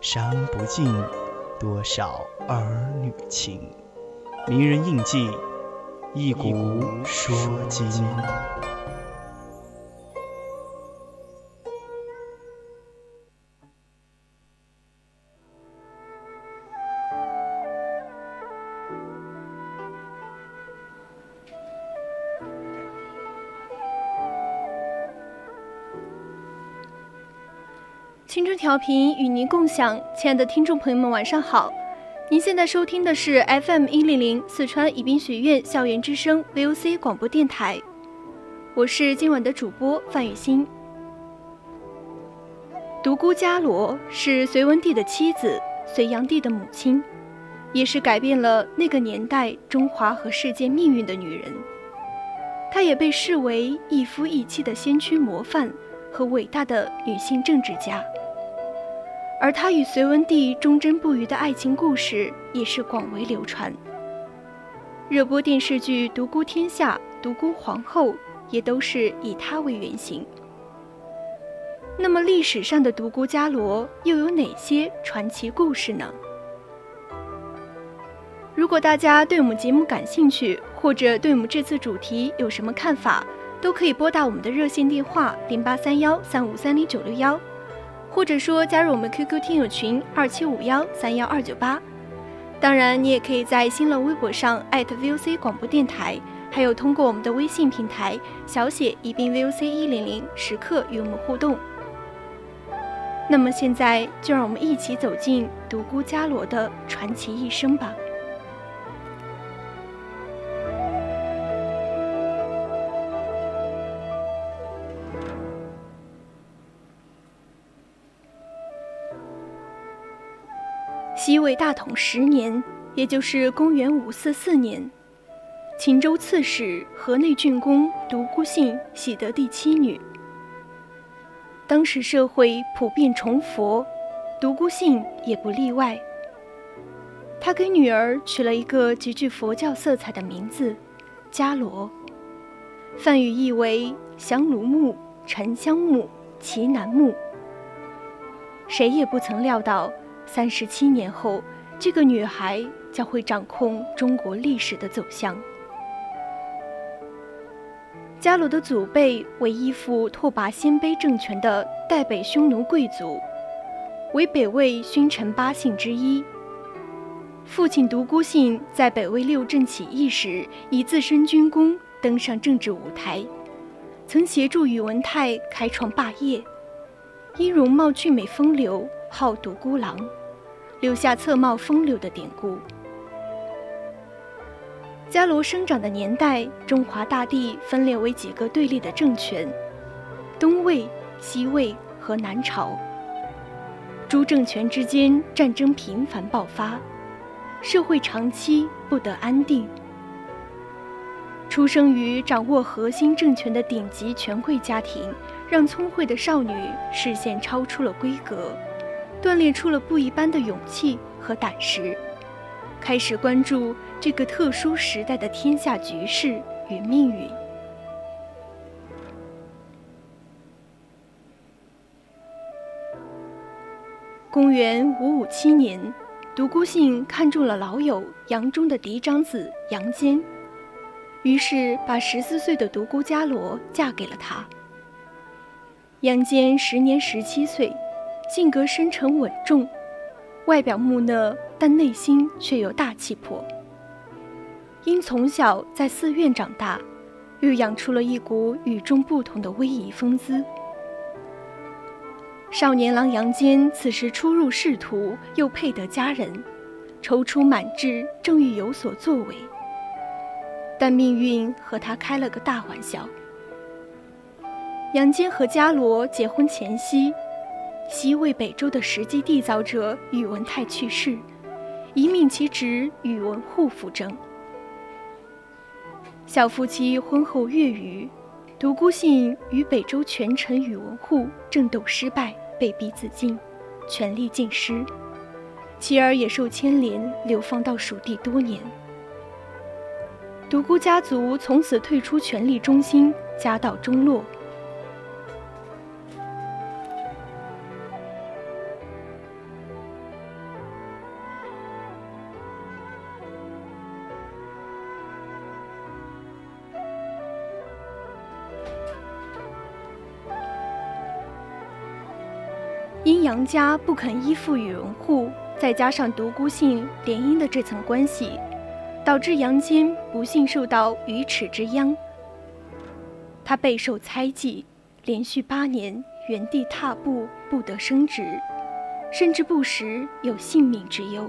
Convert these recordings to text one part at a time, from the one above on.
伤不尽多少儿女情。名人印记，一古说今。青春调频与您共享，亲爱的听众朋友们，晚上好！您现在收听的是 FM 一零零四川宜宾学院校园之声 VOC 广播电台，我是今晚的主播范雨欣。独孤伽罗是隋文帝的妻子，隋炀帝的母亲，也是改变了那个年代中华和世界命运的女人。她也被视为一夫一妻的先驱模范和伟大的女性政治家。而她与隋文帝忠贞不渝的爱情故事也是广为流传。热播电视剧《独孤天下》，独孤皇后也都是以她为原型。那么，历史上的独孤伽罗又有哪些传奇故事呢？如果大家对我们节目感兴趣，或者对我们这次主题有什么看法，都可以拨打我们的热线电话零八三幺三五三零九六幺。或者说加入我们 QQ 听友群二七五幺三幺二九八，当然你也可以在新浪微博上艾特 @VOC 广播电台，还有通过我们的微信平台小写宜宾 VOC 一零零时刻与我们互动。那么现在就让我们一起走进独孤伽罗的传奇一生吧。西魏大统十年，也就是公元五四四年，秦州刺史、河内郡公独孤信喜得第七女。当时社会普遍崇佛，独孤信也不例外。他给女儿取了一个极具佛教色彩的名字——伽罗，梵语意为香炉木、沉香木、奇楠木。谁也不曾料到。三十七年后，这个女孩将会掌控中国历史的走向。伽罗的祖辈为依附拓跋鲜卑政权的代北匈奴贵族，为北魏勋臣八姓之一。父亲独孤信在北魏六镇起义时，以自身军功登上政治舞台，曾协助宇文泰开创霸业，因容貌俊美风流，号独孤郎。留下侧帽风流的典故。伽罗生长的年代，中华大地分裂为几个对立的政权：东魏、西魏和南朝。诸政权之间战争频繁爆发，社会长期不得安定。出生于掌握核心政权的顶级权贵家庭，让聪慧的少女视线超出了规格。锻炼出了不一般的勇气和胆识，开始关注这个特殊时代的天下局势与命运。公元五五七年，独孤信看中了老友杨忠的嫡长子杨坚，于是把十四岁的独孤伽罗嫁给了他。杨坚时年十七岁。性格深沉稳重，外表木讷，但内心却有大气魄。因从小在寺院长大，育养出了一股与众不同的威仪风姿。少年郎杨坚此时初入仕途，又配得佳人，踌躇满志，正欲有所作为。但命运和他开了个大玩笑。杨坚和伽罗结婚前夕，西魏北周的实际缔造者宇文泰去世，遗命其侄宇文护辅政。小夫妻婚后月余，独孤信与北周权臣宇文护争斗失败，被逼自尽，权力尽失，妻儿也受牵连，流放到蜀地多年。独孤家族从此退出权力中心，家道中落。家不肯依附宇文护，再加上独孤信联姻的这层关系，导致杨坚不幸受到鱼齿之殃。他备受猜忌，连续八年原地踏步，不得升职，甚至不时有性命之忧。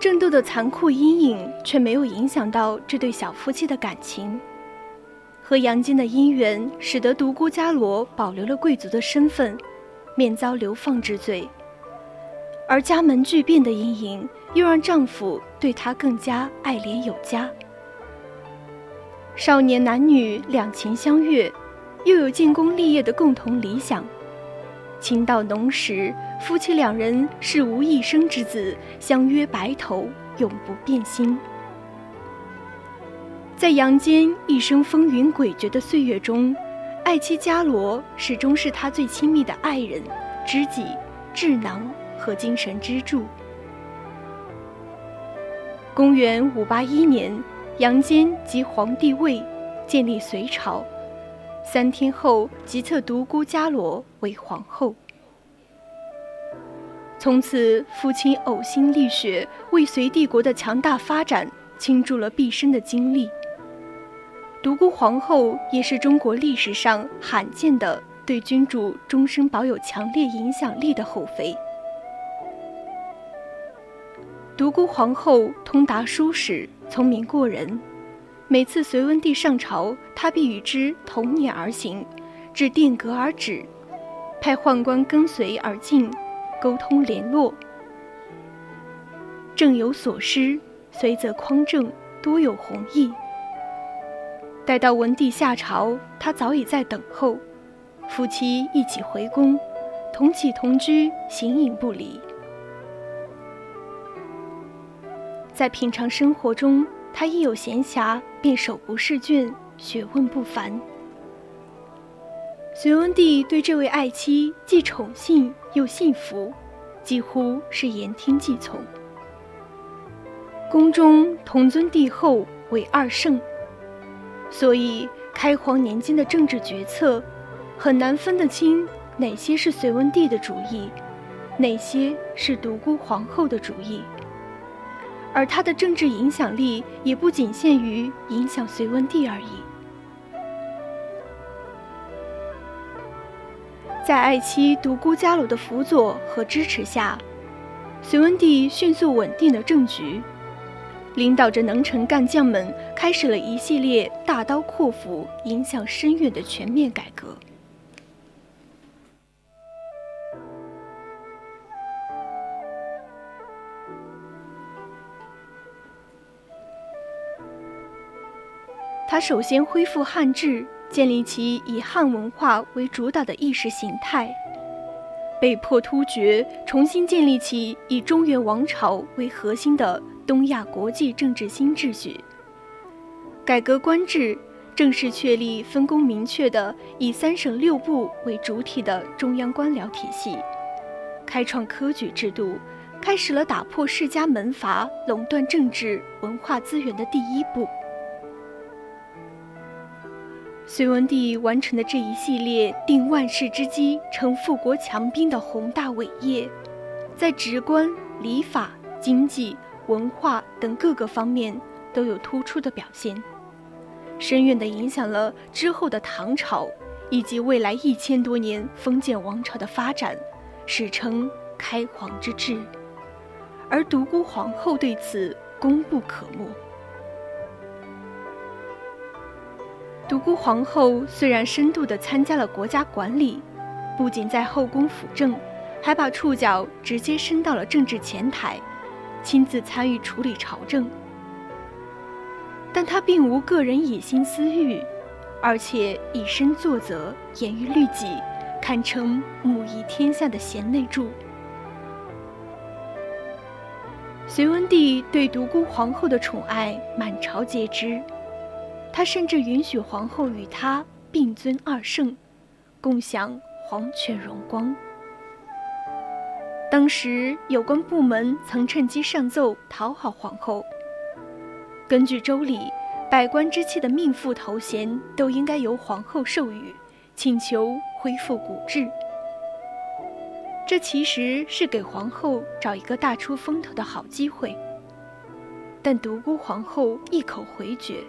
争斗的残酷阴影却没有影响到这对小夫妻的感情。和杨坚的姻缘，使得独孤伽罗保留了贵族的身份，免遭流放之罪；而家门巨变的阴影，又让丈夫对她更加爱怜有加。少年男女两情相悦，又有建功立业的共同理想。情到浓时，夫妻两人是无一生之子，相约白头，永不变心。在杨坚一生风云诡谲的岁月中，爱妻伽罗始终是他最亲密的爱人、知己、智囊和精神支柱。公元五八一年，杨坚即皇帝位，建立隋朝。三天后，即册独孤伽罗为皇后。从此，父亲呕心沥血，为隋帝国的强大发展倾注了毕生的精力。独孤皇后也是中国历史上罕见的对君主终生保有强烈影响力的后妃。独孤皇后通达书史，聪明过人。每次隋文帝上朝，他必与之同辇而行，至殿阁而止，派宦官跟随而进，沟通联络。政有所失，随则匡正，多有弘毅。待到文帝下朝，他早已在等候，夫妻一起回宫，同起同居，形影不离。在平常生活中，他一有闲暇。便手不释卷，学问不凡。隋文帝对这位爱妻既宠幸又信服，几乎是言听计从。宫中同尊帝后为二圣，所以开皇年间的政治决策很难分得清哪些是隋文帝的主意，哪些是独孤皇后的主意。而他的政治影响力也不仅限于影响隋文帝而已。在爱妻独孤伽罗的辅佐和支持下，隋文帝迅速稳定了政局，领导着能臣干将们开始了一系列大刀阔斧、影响深远的全面改革。他首先恢复汉制，建立起以汉文化为主导的意识形态，被迫突厥重新建立起以中原王朝为核心的东亚国际政治新秩序，改革官制，正式确立分工明确的以三省六部为主体的中央官僚体系，开创科举制度，开始了打破世家门阀垄断政治文化资源的第一步。隋文帝完成的这一系列定万世之基、成富国强兵的宏大伟业，在职官、礼法、经济、文化等各个方面都有突出的表现，深远地影响了之后的唐朝以及未来一千多年封建王朝的发展，史称“开皇之治”。而独孤皇后对此功不可没。独孤皇后虽然深度地参加了国家管理，不仅在后宫辅政，还把触角直接伸到了政治前台，亲自参与处理朝政。但她并无个人野心私欲，而且以身作则，严于律己，堪称母仪天下的贤内助。隋文帝对独孤皇后的宠爱满朝皆知。他甚至允许皇后与他并尊二圣，共享皇权荣光。当时有关部门曾趁机上奏讨好皇后。根据周礼，百官之妻的命妇头衔都应该由皇后授予，请求恢复古制。这其实是给皇后找一个大出风头的好机会。但独孤皇后一口回绝。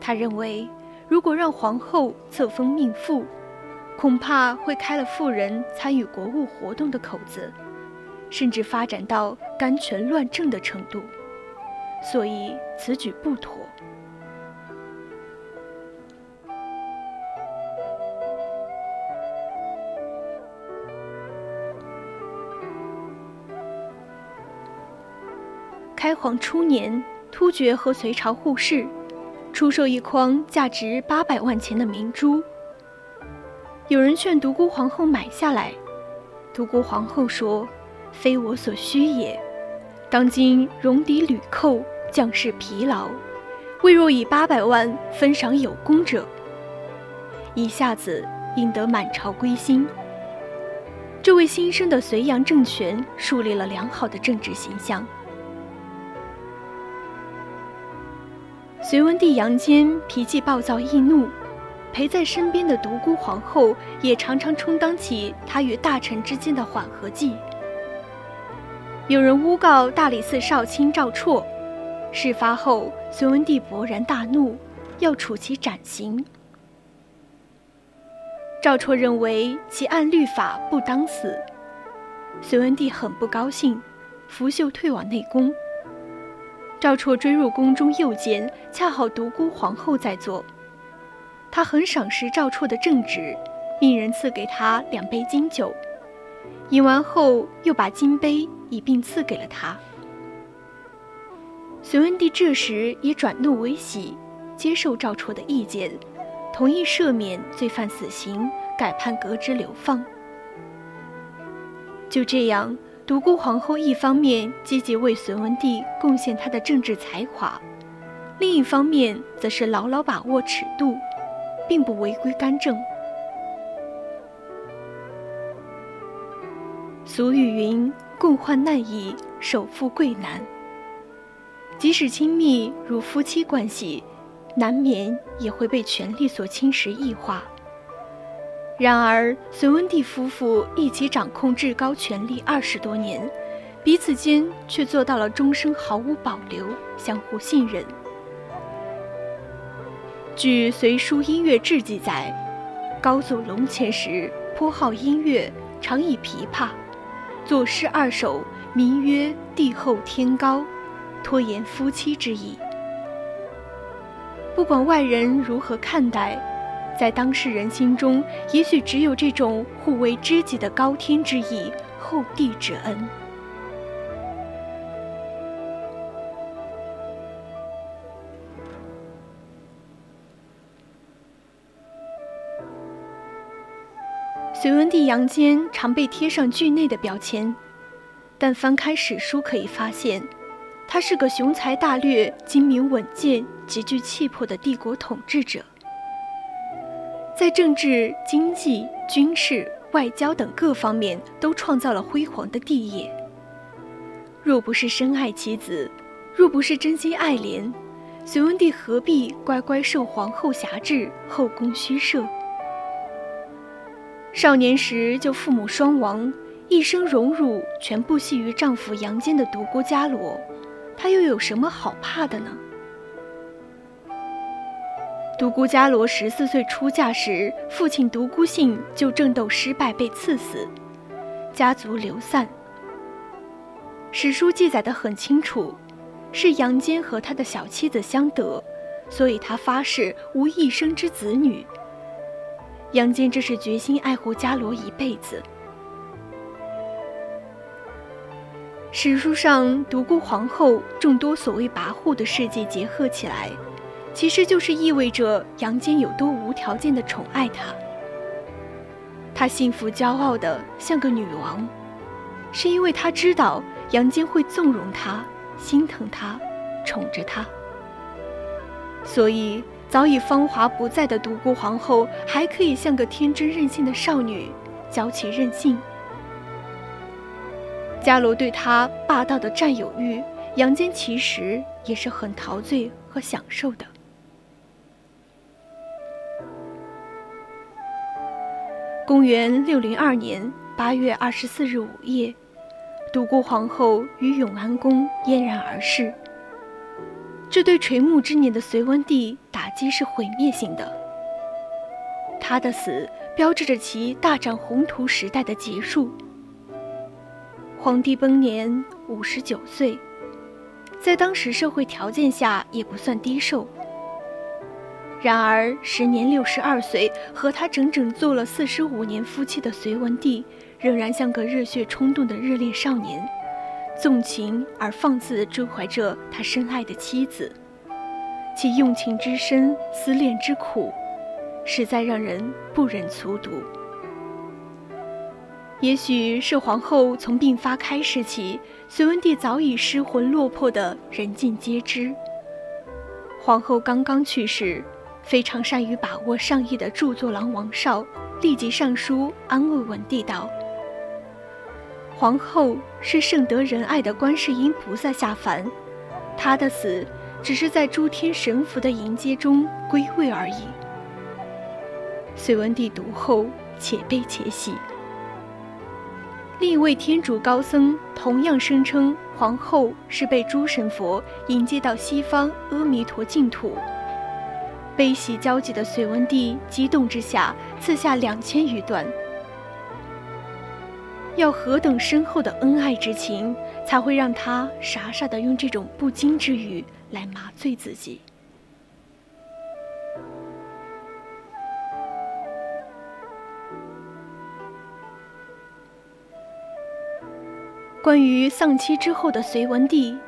他认为，如果让皇后册封命妇，恐怕会开了妇人参与国务活动的口子，甚至发展到干权乱政的程度，所以此举不妥。开皇初年，突厥和隋朝互市。出售一筐价值八百万钱的明珠，有人劝独孤皇后买下来，独孤皇后说：“非我所需也。当今戎狄屡寇，将士疲劳，未若以八百万分赏有功者，一下子赢得满朝归心。这位新生的隋炀政权树立了良好的政治形象。”隋文帝杨坚脾气暴躁易怒，陪在身边的独孤皇后也常常充当起他与大臣之间的缓和剂。有人诬告大理寺少卿赵绰，事发后隋文帝勃然大怒，要处其斩刑。赵绰认为其按律法不当死，隋文帝很不高兴，拂袖退往内宫。赵绰追入宫中右见，恰好独孤皇后在座。他很赏识赵绰的正直，命人赐给他两杯金酒，饮完后又把金杯一并赐给了他。隋文帝这时也转怒为喜，接受赵绰的意见，同意赦免罪犯死刑，改判革职流放。就这样。独孤皇后一方面积极为隋文帝贡献她的政治才华，另一方面则是牢牢把握尺度，并不违规干政。俗语云：“共患难易，守富贵难。”即使亲密如夫妻关系，难免也会被权力所侵蚀异化。然而，隋文帝夫妇一起掌控至高权力二十多年，彼此间却做到了终生毫无保留、相互信任。据《隋书音乐志》记载，高祖龙潜时颇好音乐，常以琵琶作诗二首，名曰《帝后天高》，拖延夫妻之意。不管外人如何看待。在当事人心中，也许只有这种互为知己的高天之意，厚地之恩。隋文帝杨坚常被贴上惧内的标签，但翻开史书可以发现，他是个雄才大略、精明稳健、极具气魄的帝国统治者。在政治、经济、军事、外交等各方面都创造了辉煌的帝业。若不是深爱其子，若不是真心爱怜，隋文帝何必乖乖受皇后辖制，后宫虚设？少年时就父母双亡，一生荣辱全部系于丈夫杨坚的独孤伽罗，她又有什么好怕的呢？独孤伽罗十四岁出嫁时，父亲独孤信就争斗失败被赐死，家族流散。史书记载的很清楚，是杨坚和他的小妻子相得，所以他发誓无一生之子女。杨坚这是决心爱护伽罗一辈子。史书上独孤皇后众多所谓跋扈的事迹结合起来，其实就是意味着杨坚有多无条件的宠爱她。她幸福骄傲的像个女王，是因为她知道杨坚会纵容她、心疼她、宠着她，所以。早已芳华不再的独孤皇后，还可以像个天真任性的少女，娇气任性。伽罗对她霸道的占有欲，杨坚其实也是很陶醉和享受的。公元六零二年八月二十四日午夜，独孤皇后于永安宫嫣然而逝。这对垂暮之年的隋文帝打击是毁灭性的。他的死标志着其大展宏图时代的结束。皇帝崩年五十九岁，在当时社会条件下也不算低寿。然而，时年六十二岁，和他整整做了四十五年夫妻的隋文帝，仍然像个热血冲动的热恋少年。纵情而放肆地追怀着他深爱的妻子，其用情之深、思恋之苦，实在让人不忍卒读。也许是皇后从病发开始起，隋文帝早已失魂落魄的人尽皆知。皇后刚刚去世，非常善于把握上意的著作郎王绍立即上书安慰文帝道。皇后是圣德仁爱的观世音菩萨下凡，她的死只是在诸天神佛的迎接中归位而已。隋文帝读后且悲且喜。另一位天主高僧同样声称皇后是被诸神佛迎接到西方阿弥陀净土。悲喜交集的隋文帝激动之下赐下两千余段。要何等深厚的恩爱之情，才会让他傻傻的用这种不经之语来麻醉自己？关于丧妻之后的隋文帝，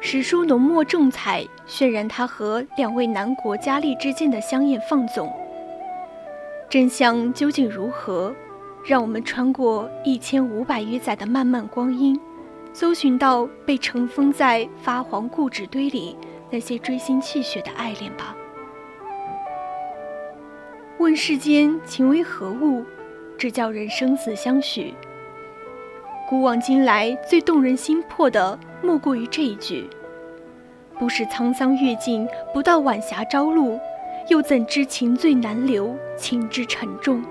史书浓墨重彩渲染他和两位南国佳丽之间的香艳放纵。真相究竟如何？让我们穿过一千五百余载的漫漫光阴，搜寻到被尘封在发黄固纸堆里那些锥心泣血的爱恋吧。问世间情为何物，只叫人生死相许。古往今来最动人心魄的，莫过于这一句：不是沧桑月尽，不到晚霞朝露，又怎知情最难留，情之沉重。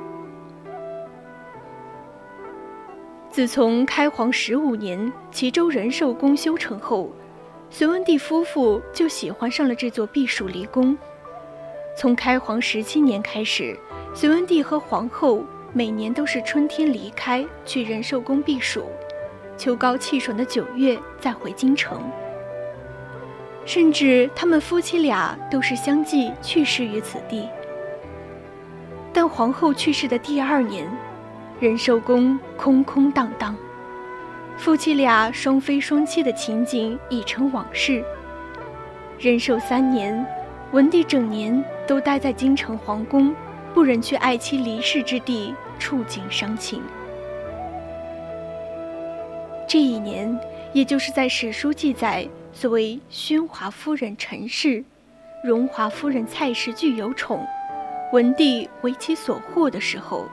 自从开皇十五年齐州仁寿宫修成后，隋文帝夫妇就喜欢上了这座避暑离宫。从开皇十七年开始，隋文帝和皇后每年都是春天离开去仁寿宫避暑，秋高气爽的九月再回京城。甚至他们夫妻俩都是相继去世于此地。但皇后去世的第二年。仁寿宫空空荡荡，夫妻俩双飞双栖的情景已成往事。仁寿三年，文帝整年都待在京城皇宫，不忍去爱妻离世之地触景伤情。这一年，也就是在史书记载所谓宣华夫人陈氏、荣华夫人蔡氏俱有宠，文帝为其所惑的时候，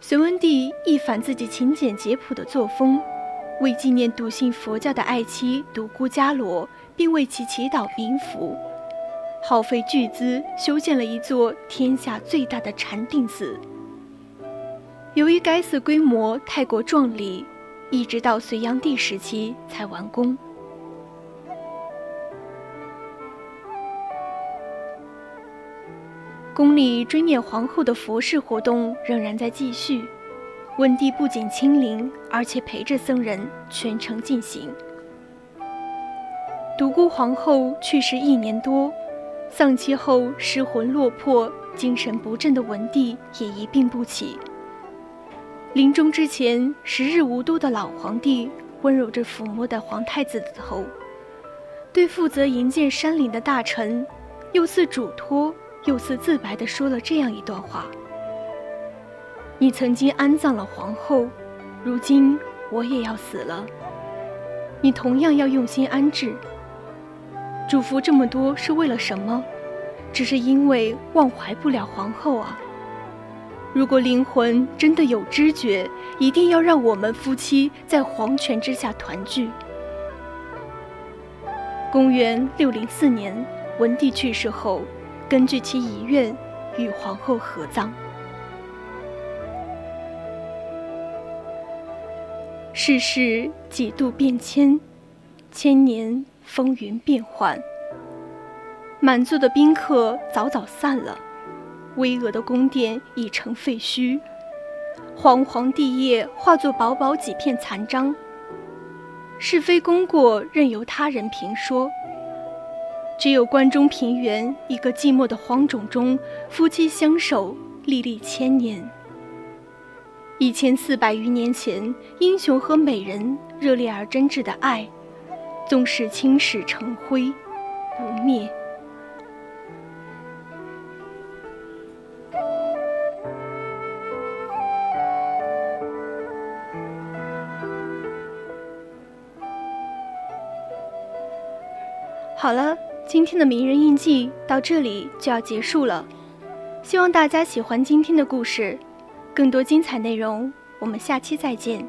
隋文帝一反自己勤俭节朴的作风，为纪念笃信佛教的爱妻独孤伽罗，并为其祈祷冥福，耗费巨资修建了一座天下最大的禅定寺。由于该寺规模太过壮丽。一直到隋炀帝时期才完工。宫里追念皇后的佛事活动仍然在继续，文帝不仅亲临，而且陪着僧人全程进行。独孤皇后去世一年多，丧妻后失魂落魄、精神不振的文帝也一病不起。临终之前，时日无多的老皇帝温柔着抚摸的皇太子的头，对负责营建山陵的大臣，又似嘱托又似自白地说了这样一段话：“你曾经安葬了皇后，如今我也要死了，你同样要用心安置。嘱咐这么多是为了什么？只是因为忘怀不了皇后啊。”如果灵魂真的有知觉，一定要让我们夫妻在皇权之下团聚。公元六零四年，文帝去世后，根据其遗愿，与皇后合葬。世事几度变迁，千年风云变幻，满座的宾客早早散了。巍峨的宫殿已成废墟，煌煌帝业化作薄薄几片残章。是非功过任由他人评说，只有关中平原一个寂寞的荒冢中，夫妻相守历历千年。一千四百余年前，英雄和美人热烈而真挚的爱，纵使青史成灰，不灭。好了，今天的名人印记到这里就要结束了。希望大家喜欢今天的故事，更多精彩内容，我们下期再见。